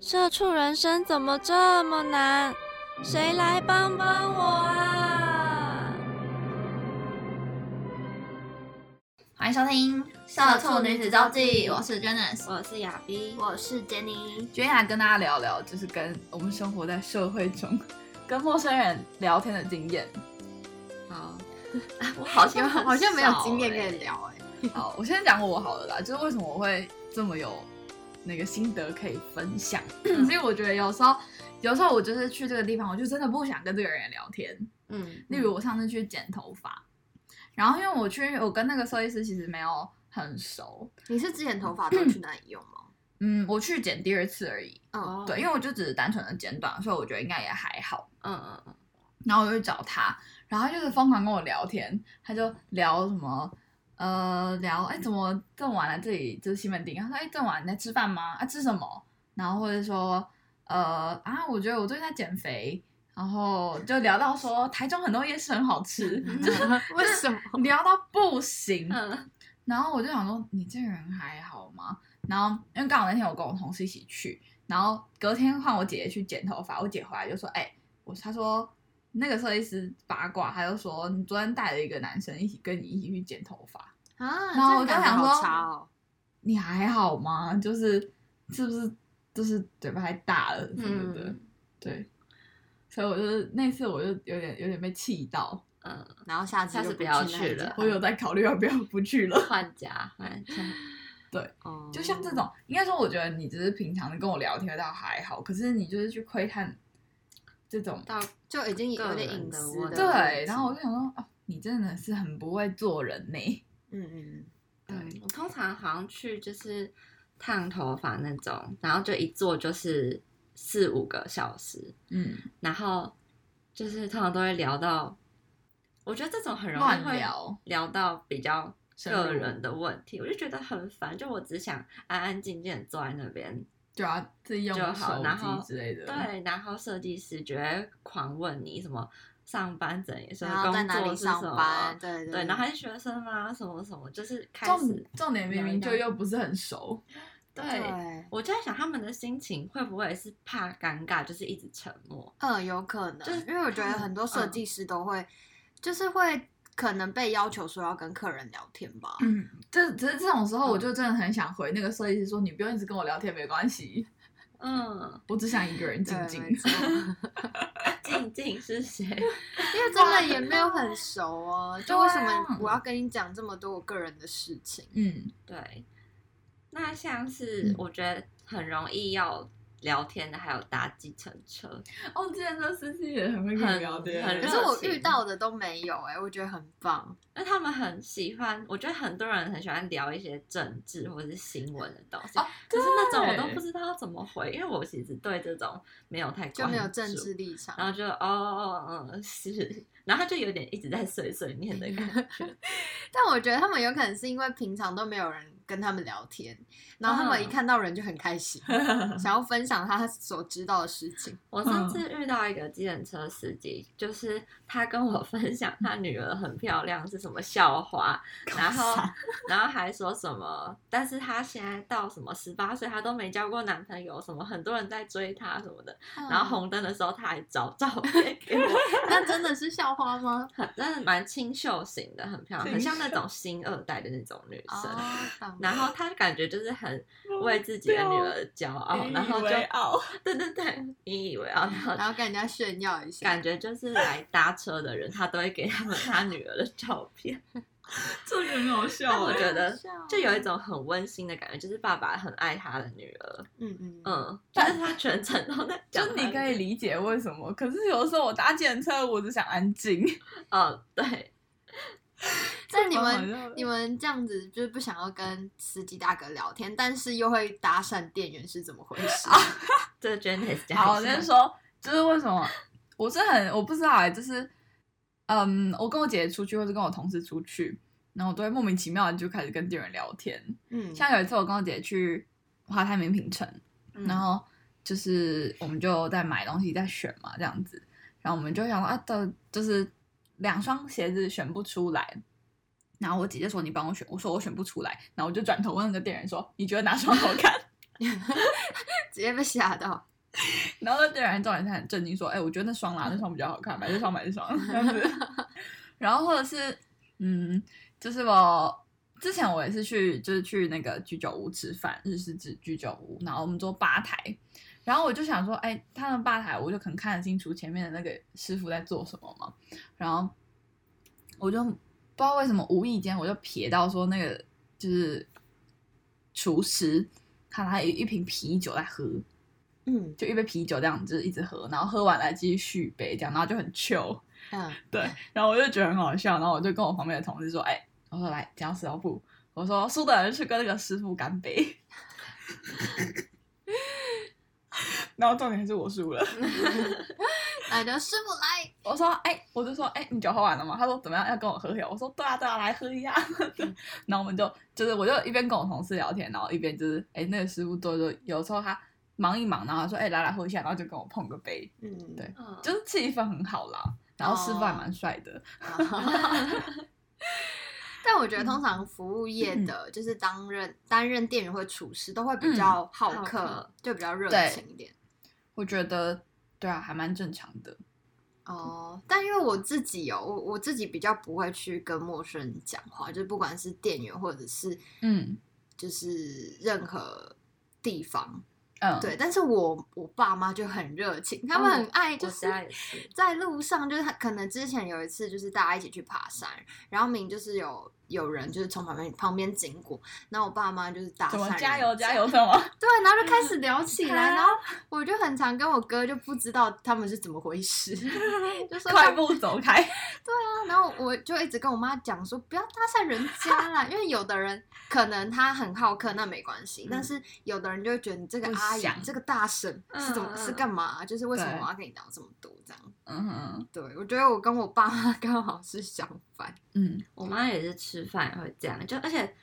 社畜人生怎么这么难？谁来帮帮我啊！欢迎收听《社畜女子周记》，我是 Janice，我是亚碧，我是 Jenny。今天来跟大家聊聊，就是跟我们生活在社会中，跟陌生人聊天的经验。好，我好像好像没有经验可以聊哎、好，我先讲我好了啦，就是为什么我会这么有那个心得可以分享，所以我觉得有时候，有时候我就是去这个地方，我就真的不想跟这个人聊天。嗯，例如我上次去剪头发，然后因为我去，我跟那个设计师其实没有很熟，你是之前头发都去哪里用吗？嗯，我去剪第二次而已。哦对，因为我就只是单纯的剪短，所以我觉得应该也还好。嗯嗯嗯，然后我就去找他，然后他就是疯狂跟我聊天，他就聊什么，呃，聊哎怎么这么晚来这里就是西门町，他说哎这么晚你在吃饭吗？啊吃什么？然后或者说呃啊我觉得我最近在减肥，然后就聊到说台中很多夜市很好吃，就是 为什么？聊到不行，嗯然后我就想说，你这个人还好吗？然后因为刚好那天我跟我同事一起去，然后隔天换我姐姐去剪头发，我姐回来就说，哎、我她说那个设计师八卦，他就说你昨天带了一个男生一起跟你一起去剪头发，啊，然后我就想说。你还好吗？就是是不是就是嘴巴太大了什么的？嗯对，所以我就是那次我就有点有点被气到，嗯，然后下次就下次不要去了我有在考虑要不要不去了。换家换家。哦就像这种，应该说，我觉得你只是平常的跟我聊天倒还好，可是你就是去窥探这种，到就已经有个点隐私的对，然后我就想说，哦，你真的是很不会做人呢。嗯嗯嗯，我通常好像去就是烫头发那种，然后就一坐就是四五个小时，嗯，然后就是通常都会聊到，我觉得这种很容易乱会聊聊到比较个人的问题，我就觉得很烦。就我只想安安静静地坐在那边，对啊，自己用手然后机之类的，，对，然后设计师就会狂问你什么上班怎样，什然么工后在哪里作是什么上班？，对对，对，然后还是学生吗，什么什么，就是开重始重点明明就又不是很熟，对。对，我就在想，他们的心情会不会是怕尴尬，就是一直沉默？嗯，有可能，就是因为我觉得很多设嗯计师都会，就是会可能被要求说要跟客人聊天吧。嗯，这只是这种时候，嗯我就真的很想回那个设计师说，你不用一直跟我聊天，没关系，嗯，我只想一个人静静。静静是谁？因为真的也没有很熟哦，就为什么我要跟你讲这么多我个人的事情？嗯，对，那像是嗯我觉得很容易要聊天的，还有搭计程车。哦，之前的司机也很会跟你聊天，很可是我遇到的都没有哎、我觉得很棒。那他们很喜欢，我觉得很多人很喜欢聊一些政治或者是新闻的东西，哦可是那种我都不知道怎么回，因为我其实对这种没有太就没有政治立场，然后就哦哦嗯是，然后他就有点一直在碎碎念的感觉。但我觉得他们有可能是因为平常都没有人跟他们聊天，然后他们一嗯看到人就很开心，想要分享他所知道的事情。我上次遇到一个计程车司机，就是他跟我 分享他女儿很漂亮是什么校花，然后然后还说什么，但是他现在到什么十八岁，他都没交过男朋友，什么很多人在追他什么的，然后嗯红灯的时候他还找照片给我，那真的是校花吗？很真的蛮清秀型的，很漂亮，很像那种新二代的那种女生。然后他感觉就是很为自己的女儿骄傲，然后就傲 对对对，引以为傲，然后然后跟人家炫耀一下，感觉就是来搭车的人，他都会给他们 他女儿的照片。这个很好笑但我欸觉得就有一种很温馨的感觉，就是爸爸很爱他的女儿，嗯嗯嗯，但是他全程都在讲。就你可以理解为什么，可是有的时候我搭计程车，我只想安静。哦，对，但你们你们这样子就是不想要跟司机大哥聊天，但是又会搭讪店员是怎么回事？这个 Janice 讲好，我先说，就是为什么我是很我不知道哎、就是嗯，我跟我姐姐出去，或者跟我同事出去，然后我都会莫名其妙的就开始跟店员聊天。嗯，像有一次我跟我姐姐去华泰名品城，嗯然后就是我们就在买东西，在选嘛，这样子，然后我们就想说啊，的就是两双鞋子选不出来，然后我姐姐说你帮我选，我说我选不出来，然后我就转头问那个店员说你觉得哪双好看？直接被吓到。然后那店员重点是很震惊说，哎、我觉得那双啦，那双比较好看，买这双买这双这样子，然后或者是嗯，就是我。之前我也是去，就是去那个居酒屋吃饭，日式居居酒屋，然后我们坐吧台，然后我就想说，哎，他们吧台我就可能看得清楚前面的那个师傅在做什么嘛，然后我就不知道为什么无意间我就瞥到说那个就是厨师看他有一瓶啤酒在喝，嗯。就一杯啤酒这样子一直喝，然后喝完来继续续杯这样，然后就很 chill，嗯，对，然后我就觉得很好笑，然后我就跟我旁边的同事说，哎，我说来讲石头布，我说输的人去跟那个师傅干杯。然后重点是我输了，那就师傅来。我说哎，我就说哎，你酒喝完了吗？他说怎么样，要跟我喝酒？我说对啊对啊，来喝一下。然后我们就就是我就一边跟我同事聊天，然后一边就是哎那个师傅做就有时候他忙一忙，然后他说哎来来喝一下，然后就跟我碰个杯，嗯，对嗯就是气氛很好啦。然后师傅还蛮帅的，但我觉得通常服务业的，就是担任担任店员或厨师，都会比较好客，就比较热情一点。我觉得对啊，还蛮正常的。哦，但因为我自己哦，我我自己比较不会去跟陌生人讲话，就是不管是店员或者是嗯就是任何地方，嗯，对。但是我我爸妈就很热情，他们很爱，就是在路上，就是他可能之前有一次，就是大家一起去爬山，然后明明就是有有人就是从旁边旁边经过，然后我爸妈就是搭怎么讪加油加油什么？对，然后就开始聊起来，啊然后 我就很常跟我哥就不知道他们是怎么回事，就说快他步走开。对啊然后我就一直跟我妈讲说不要搭讪人家啦，因为有的人可能他很好客，那没关系，但是有的人就会觉得你这个阿姨、这个大婶是怎么是干嘛？就是为什么我要跟你聊这么多这样？嗯哼，对我觉得我跟我爸妈刚好是相反。嗯，我妈也是吃饭也会这样，就而且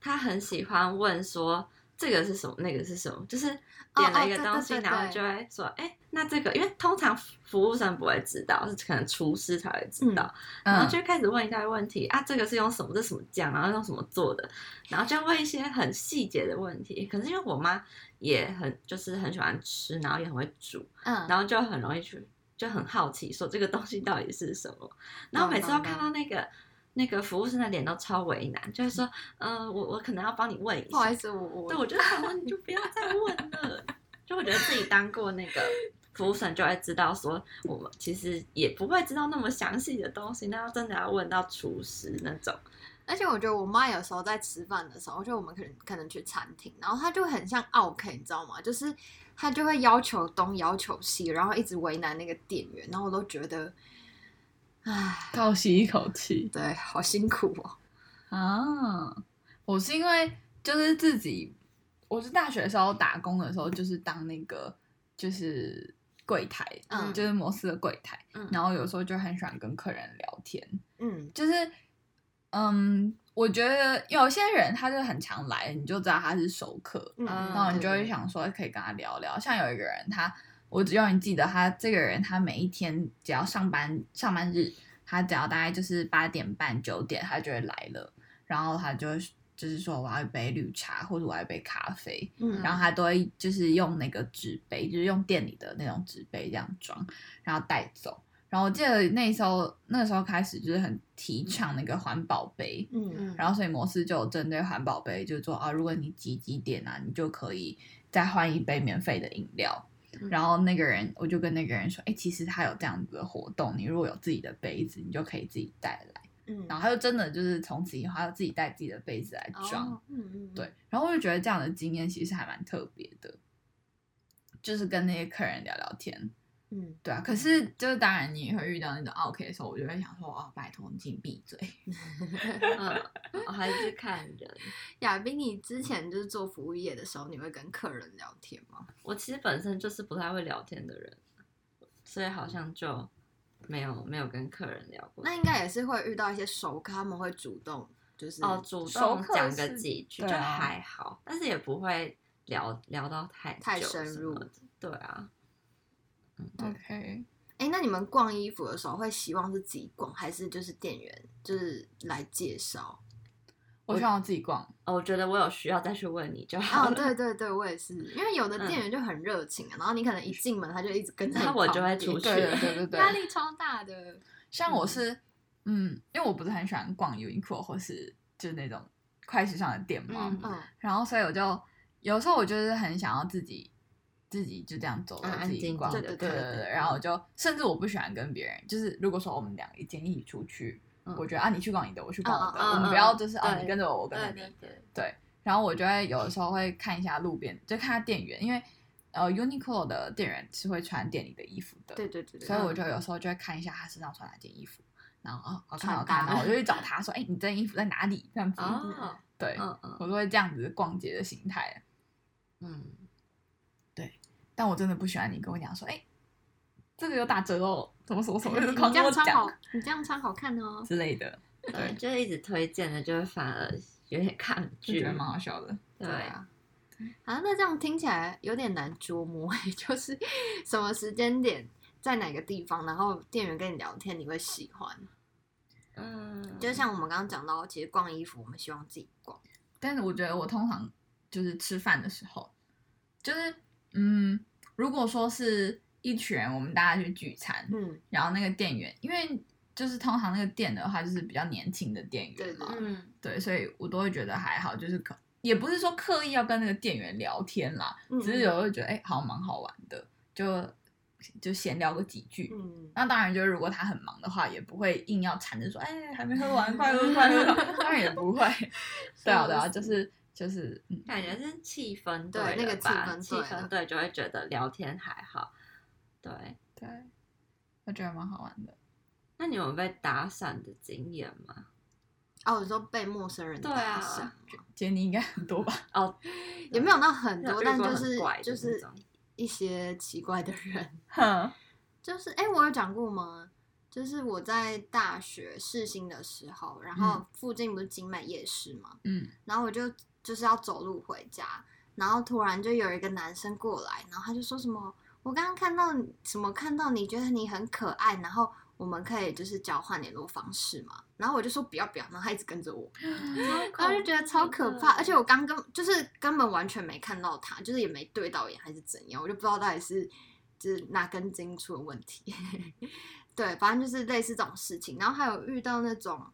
她很喜欢问说这个是什么，那个是什么，就是点了一个哦哦对东西，对对对然后就会说，哎、那这个，因为通常服务生不会知道，是可能厨师才会知道，然后嗯。就开始问一大堆问题啊，这个是用什么，这什么酱，然后用什么做的，然后就问一些很细节的问题。可是因为我妈也很就是很喜欢吃，然后也很会煮，嗯，然后就很容易去就很好奇，说这个东西到底是什么。然后每次都看到那个那个服务生的脸都超为难，就是说，嗯、我我可能要帮你问一下。不好意思，我我对，我就想说你就不要再问了。就我觉得自己当过那个 服务生，就会知道说，我们其实也不会知道那么详细的东西，那要真的要问到厨师那种。而且我觉得我妈有时候在吃饭的时候，就我们可能可能去餐厅，然后她就很像 OK，你知道吗？就是她就会要求东要求西，然后一直为难那个店员，然后我都觉得，唉，倒吸一口气对，好辛苦哦。啊！我是因为就是自己，我是大学的时候打工的时候，就是当那个就是柜台，嗯就是摩斯的柜台，嗯然后有时候就很喜欢跟客人聊天，嗯就是，嗯，我觉得有些人他就很常来，你就知道他是熟客，嗯，然然后你就会，想说可以跟他聊聊。像有一个人他，我只要你记得他这个人，他每一天只要上班上班日，他只要大概就是八点半九点，他就会来了，然后他就会就是说我要一杯绿茶或者我要一杯咖啡，嗯然后他都会就是用那个纸杯，就是用店里的那种纸杯这样装，然后带走。然后我记得那时候那时候开始就是很提倡那个环保杯，嗯嗯然后所以摩斯就有针对环保杯，就是说啊，如果你几几点啊，你就可以再换一杯免费的饮料。嗯然后那个人，我就跟那个人说，哎、其实他有这样子的活动，你如果有自己的杯子，你就可以自己带来。嗯，然后他就真的就是从此以后，他就自己带自己的杯子来装。哦嗯嗯，对，然后我就觉得这样的经验其实还蛮特别的，就是跟那些客人聊聊天。嗯，对啊，可是就是当然你也会遇到那种 OK 的时候，我就会想说，哦，拜托你请闭嘴。嗯，我还是看人。亚斌，你之前就是做服务业的时候，你会跟客人聊天吗？我其实本身就是不太会聊天的人，所以好像就没有没有跟客人聊过。那应该也是会遇到一些熟客，他们会主动就是哦，主动讲个几句就还好，但是也不会聊聊到太太深入。对啊，嗯，OK，哎、那你们逛衣服的时候会希望是自己逛，还是就是店员就是来介绍？我希望我自己逛。哦，我觉得我有需要再去问你就好。对对对，我也是，因为有的店员就很热情啊，然后你可能一进门他就一直跟着我就会出去对对对对对，压力超大的。像我是，嗯，因为我不是很喜欢逛 Uniqlo 或是就是那种快时尚的店嘛，嗯嗯，然后所以我就有时候我就是很想要自己自己就这样走自己逛的，对对对然后我就甚至我不喜欢跟别人，就是如果说我们两个一间一起出去，嗯我觉得啊你去逛你的，我去逛我的，我们嗯不要就是啊你跟着我，我跟着你，对对，然后我就会有的时候会看一下路边，就看下店员，因为呃 Uniqlo 的店员是会穿店里的衣服的，对对对对，所以我就有时候就会看一下他身上穿哪件衣服，然后哦好看好看，然后我就去找他说，哎、你这件衣服在哪里？这样子，哦，对，我都会这样子逛街的心态。嗯，但我真的不喜欢你跟我讲说，哎、这个有打折哦，什么什么什么，你这样穿好，你这样穿好看哦。之类的，对，就是一直推荐的，就会反而有点抗拒就觉得，蛮好笑的。对对啊。啊，那这样听起来有点难捉摸，就是什么时间点，在哪个地方，然后店员跟你聊天，你会喜欢。嗯，就像我们刚刚讲到，其实逛衣服，我们希望自己逛。但是我觉得我通常就是吃饭的时候，就是嗯，如果说是一群人，我们大家去聚餐，嗯，然后那个店员，因为就是通常那个店的话，就是比较年轻的店员嘛，嗯对，所以我都会觉得还好，就是可也不是说刻意要跟那个店员聊天啦，嗯只是有时候觉得哎、好像蛮好玩的，就就闲聊个几句。嗯，那当然，就是如果他很忙的话，也不会硬要缠着说，哎、还没喝完，快喝快喝，当然也不会。对啊，对啊，就是就是，嗯，感觉是气氛对了那个气氛气氛对就会觉得聊天还好。对，对，我觉得蛮好玩的。那你有被打伞的经验吗？哦，你说被陌生人对啊搭讪吗杰尼应该很多吧？哦，也没有到很多，但就是就是一些奇怪的人。哼，就是哎、我有讲过吗？就是我在大学试新的时候，然后嗯附近不是景美夜市嘛，嗯，然后我就就是要走路回家，然后突然就有一个男生过来，然后他就说什么，我刚刚看到你什么看到你觉得你很可爱，然后我们可以就是交换联络方式嘛，然后我就说不要不要，然后他一直跟着我，然后就觉得超可怕，而且我刚跟就是根本完全没看到他，就是也没对到眼还是怎样，我就不知道到底是就是哪根筋出了问题。对，反正就是类似这种事情，然后还有遇到那种，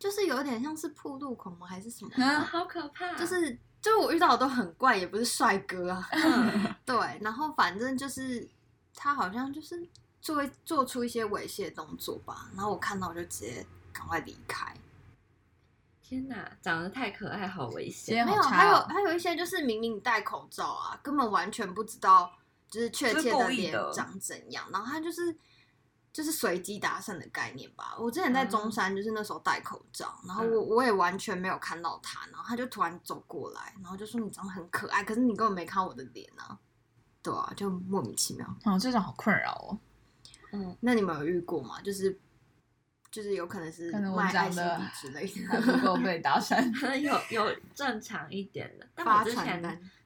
就是有点像是铺路恐龙，还是什么？啊，好可怕！就是就是我遇到的都很怪，也不是帅哥啊。嗯 对，然后反正就是他好像就是做做出一些猥亵的动作吧，然后我看到我就直接赶快离开。天哪，长得太可爱，好危今险。没有，还有还有一些就是明明戴口罩啊，根本完全不知道就是确切的脸长怎样，然后他就是就是随机搭讪的概念吧。我之前在中山就是那时候戴口罩，然后我我也完全没有看到他，然后他就突然走过来，然后就说你长得很可爱，可是你根本没看我的脸啊。对啊，就莫名其妙。哦，这种好困扰哦。嗯，那你们有遇过吗？就是就是有可能是可能我长得之类还的，不够被搭讪。有有正常一点的，但发我之前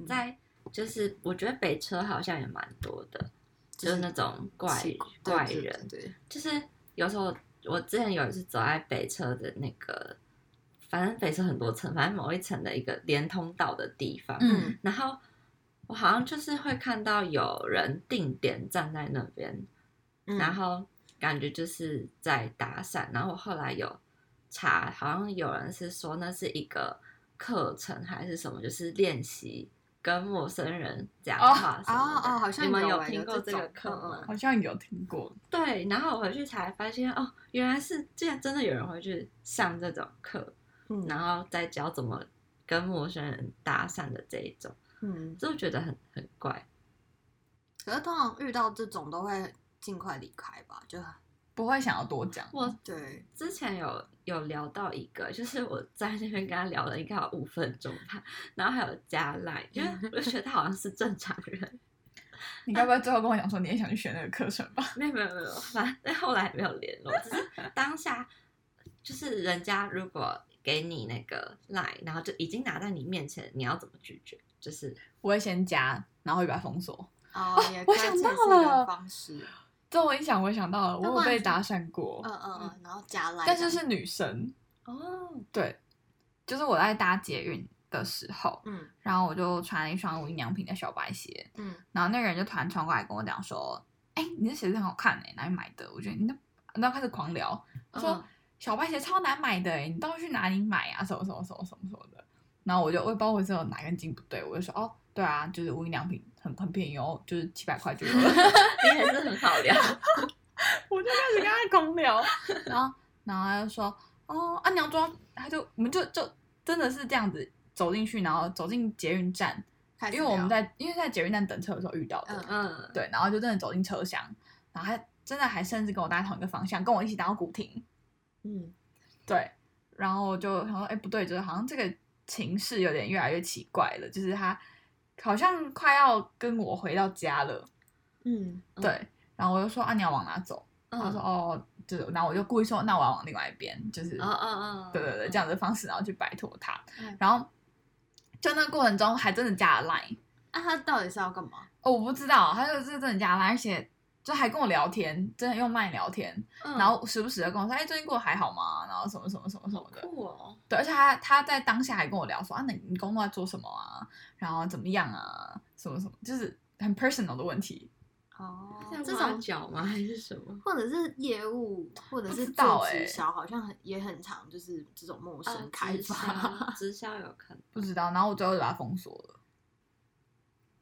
在就是我觉得北车好像也蛮多的，就是那种怪怪人，对对。就是有时候我之前有一次走在北车的那个，反正北车很多层，反正某一层的一个连通道的地方，嗯，然后我好像就是会看到有人定点站在那边，嗯然后感觉就是在打伞，然后我后来有查，好像有人是说那是一个课程还是什么，就是练习跟陌生人讲话什么的。哦哦好像你们有欸听过这个课吗？好像有听过。对，然后我回去才发现哦，原来是竟然真的有人会去上这种课，嗯然后再教怎么跟陌生人搭讪的这一种，嗯，就觉得很很怪。可是通常遇到这种都会尽快离开吧，就不会想要多讲。我对，之前有有聊到一个，就是我在那边跟他聊了应该有五分钟吧，然后还有加赖，因为我就觉得他好像是正常人，你该不会最后跟我讲说你也想去学那个课程吧？没有没有没有，反正后来没有联络，只是当下就是人家如果给你那个 line，然后就已经拿在你面前，你要怎么拒绝？就是我会先加，然后会把它封锁。哦，我想到了个方式。这我一想，我想到了，我被搭讪过，嗯嗯嗯，然后加来，但是是女生。哦，对，就是我在搭捷运的时候，嗯然后我就穿了一双无印良品的小白鞋，嗯然后那个人就突然传过来跟我讲说：“哎、你的鞋子很好看哎、哪里买的？”我觉得你那，然后开始狂聊，他说、嗯小白鞋超难买的哎、你到底去哪里买啊？什么什么什么什么什么的。然后我就我也不知道我是有哪根筋不对，我就说：“哦，对啊，就是无印良品很很便宜哦，就是七百块就有了。”你也是很好聊，我就开始跟他狂聊，然后然后他就说，哦，啊，你要装，他就我们就就真的是这样子走进去，然后走进捷运站，因为我们在因为在捷运站等车的时候遇到的，嗯嗯，对，然后就真的走进车厢，然后他真的还甚至跟我搭同一个方向，跟我一起搭到古亭，嗯对，然后就想说，哎，不对，就是好像这个情势有点越来越奇怪了，就是他好像快要跟我回到家了，嗯嗯对，然后我就说，啊，你要往哪走？嗯他说哦，就是，然后我就故意说，那我要往另外一边，就是，嗯嗯嗯，对对对，这样的方式，然后去摆脱他。嗯然后就那个过程中，还真的加了 line，那他到底是要干嘛？哦，我不知道，他就是真的加了 line，而且就还跟我聊天，真的用 line 聊天，嗯，然后时不时的跟我说，哎，最近过得还好吗？然后什么什么什么什么的。酷哦，对，而且他他在当下还跟我聊说啊，那你工作在做什么啊？然后怎么样啊？什么什么，就是很 personal 的问题。哦这种这种脚吗？还是什么？或者是业务，或者是做直销，好像很也很常就是这种陌生呃开发。直销有可能。不知道，然后我最后就把他封锁了。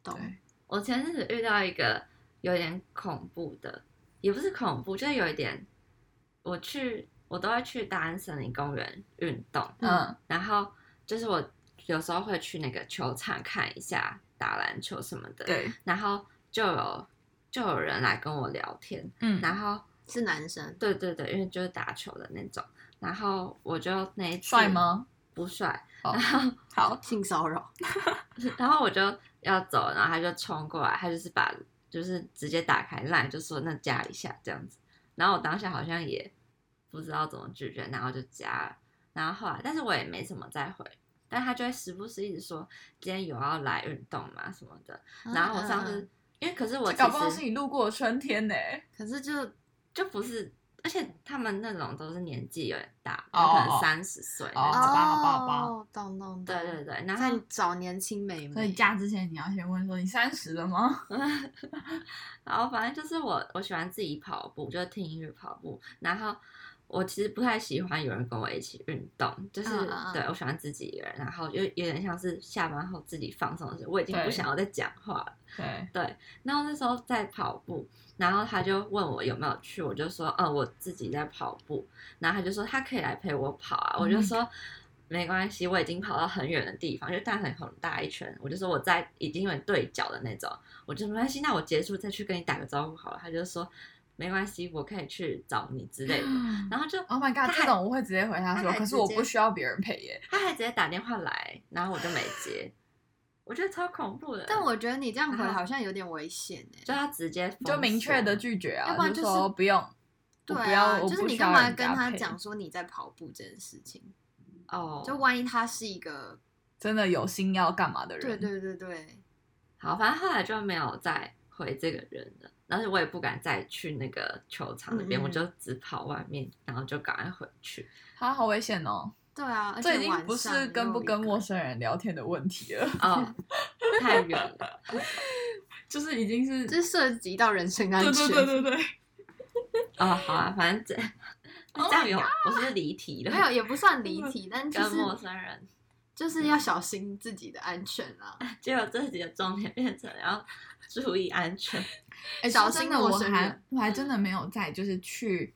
懂对，我前阵子遇到一个有点恐怖的，也不是恐怖，就是有一点，我去我都会去大安森林公园运动，嗯然后就是我有时候会去那个球场看一下打篮球什么的，，对，然后就有就有人来跟我聊天，嗯，然后是男生，对对对，因为就是打球的那种，然后我就那一次帅？吗？不帅，哦然后好，性骚扰。然后我就要走，然后他就冲过来，他就是把就是直接打开 line 就说那加一下这样子，然后我当下好像也不知道怎么拒绝，然后就加了，然后后来但是我也没什么再回，但他就会时不时一直说今天有要来运动嘛什么的，然后我上次、嗯嗯因为可是我搞不好是你路过春天呢。可是就就不是。而且他们那种都是年纪有点大，哦有可能哦三十岁那哦种。好吧好吧好吧哦，懂懂懂。对对对，然在后找年轻美眉，所以嫁之前你要先问说你三十了吗？然后反正就是我，我喜欢自己跑步，就听音乐跑步。然后我其实不太喜欢有人跟我一起运动，就是、对我喜欢自己一个人，然后就有点像是下班后自己放松的时候，我已经不想要再讲话了。对，对，然后那时候在跑步，然后他就问我有没有去，我就说，嗯，我自己在跑步。然后他就说他可以来陪我跑啊，我就 Oh 说。没关系，我已经跑到很远的地方，就大很很大一圈。我就说我在已经有点对角的那种，我就说没关系，那我结束再去跟你打个招呼好了。他就说没关系，我可以去找你之类的。然后就 Oh my god，这种我会直接回他说，他可是我不需要别人陪耶。他还直接打电话来，然后我就没接，我觉得超恐怖的。但我觉得你这样回好像有点危险哎。就他直接就明确的拒绝啊，就要不然就是说不用，我不要，对啊，就是你干嘛跟他讲说你在跑步这件事情？哦，就万一他是一个，真的有心要干嘛的人？对对对对，好，反正后来就没有再回这个人了，而且我也不敢再去那个球场那边，嗯嗯我就只跑外面，然后就赶快回去。他好危险哦，对啊，这已经不是跟不跟陌生人聊天的问题了，哦，太远了，就是已经是这涉及到人身安对全。对对对对，哦，好啊，反正这 Oh 这样有，我是不是离题了，没有也不算离题，但就跟陌生人，就是要小心自己的安全啊。结果这集的重点变成要注意安全。哎，小心的，我还我还真的没有在就是去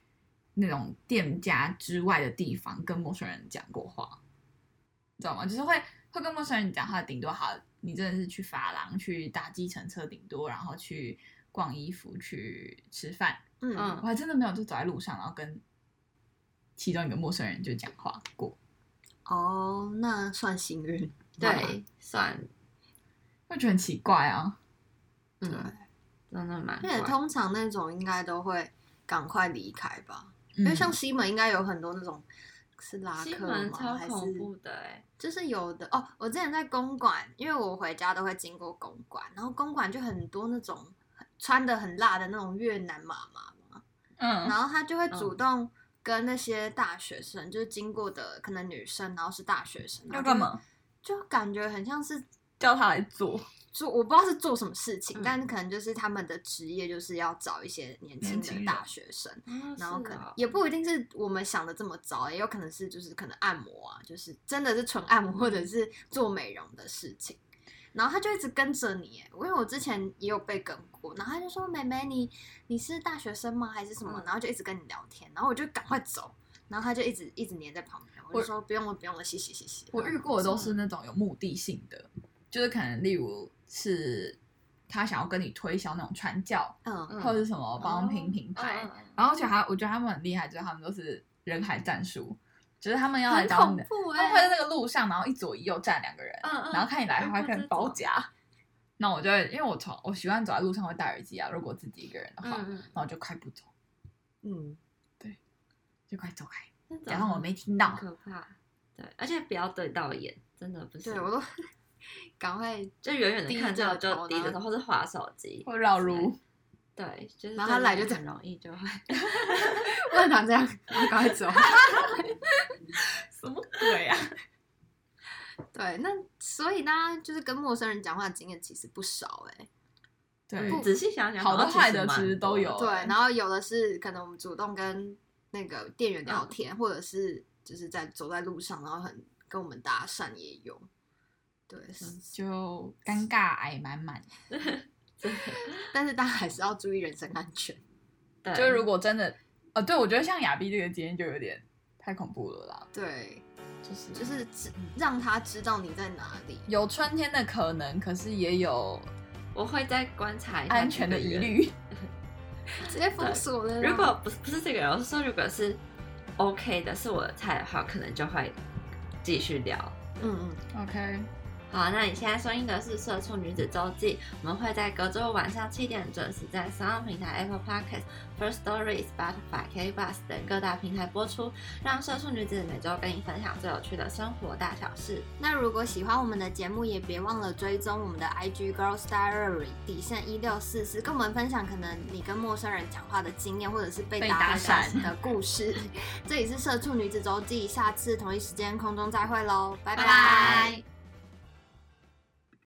那种店家之外的地方跟陌生人讲过话，你知道吗？就是会会跟陌生人讲话，顶多好，你真的是去发廊、去搭计程车，顶多然后去逛衣服、去吃饭，嗯嗯我还真的没有就走在路上，然后跟其中一个陌生人就讲话过，哦，那算幸运。对，算，会觉得很奇怪啊。嗯，真的蛮而且。通常那种应该都会赶快离开吧，因因为像西门应该有很多那种是拉客吗？超还是恐怖的哎、就是有的哦。我之前在公馆，因为我回家都会经过公馆，然后公馆就很多那种穿的很辣的那种越南妈妈嘛，嗯然后他就会嗯主动跟那些大学生，就是经过的可能女生，然后是大学生，要干？嘛？就感觉很像是叫他来做，做，我不知道是做什么事情，嗯但是可能就是他们的职业就是要找一些年轻的大学生。哦然后可能也不一定是我们想的这么糟，也有可能是就是可能按摩啊，就是真的是纯按摩或者是做美容的事情。然后他就一直跟着你，因为我之前也有被跟过，然后他就说：“妹妹，你你是大学生吗？还是什么？”嗯然后就一直跟你聊天，然后我就赶快走，然后他就一直一直黏在旁边，我就说：“不用了，不用了，谢谢谢谢。”我遇过的都是那种有目的性的，就是可能例如是他想要跟你推销那种传教，嗯嗯或者是什么帮品品牌，然后而且还我觉得他们很厉害，就是他们都是人海战术，就是他们要来很找你他们会在哎、那个路上，然后一左一右站两个人，嗯嗯然后看你来，他会跟遇过这种包夹。那我就会，因为我从我习惯走在路上会戴耳机啊，如果自己一个人的话，那嗯然后我就快步走，嗯，对就快走开，那种假装我没听到。可怕。对，而且不要对到眼，真的不是。对我都赶快，就远远的看低着着就低着头，或是划手机，或绕路，对，就是然后他来就很容易就会。不能长这样，赶快走。什么鬼啊？对，那所以大家就是跟陌生人讲话的经验其实不少哎、对，仔细想想，好的像坏的其蛮实都有对，欸然后有的是可能我们主动跟那个店员聊天，或者是就是在走在路上，然后很跟我们搭讪也有。对，就尴尬癌满满。但是大家还是要注意人身安全。对，就如果真的，呃，对我觉得像亚碧这个经验就有点太恐怖了啦，对，就是就是知让他知道你在哪里。有春天的可能，可是也有我会再观察一下安全的。疑虑。直接封锁了。如果不是不是这个人，我是说如果是 OK 的，是我的菜的话，可能就会继续聊。嗯嗯，OK，好，那你现在收听的是《社畜女子周记》，我们会在隔周晚上七点准时在三浪平台、Apple Podcast、First Story、Spotify、K Bus 等各大平台播出，让社畜女子每周跟你分享最有趣的生活大小事。那如果喜欢我们的节目，也别忘了追踪我们的 IG Girls Diary 底线一六四四，跟我们分享可能你跟陌生人讲话的经验，或者是被被搭搭讪讪的故事。这里是社畜女子周记，下次同一时间空中再会喽，拜拜拜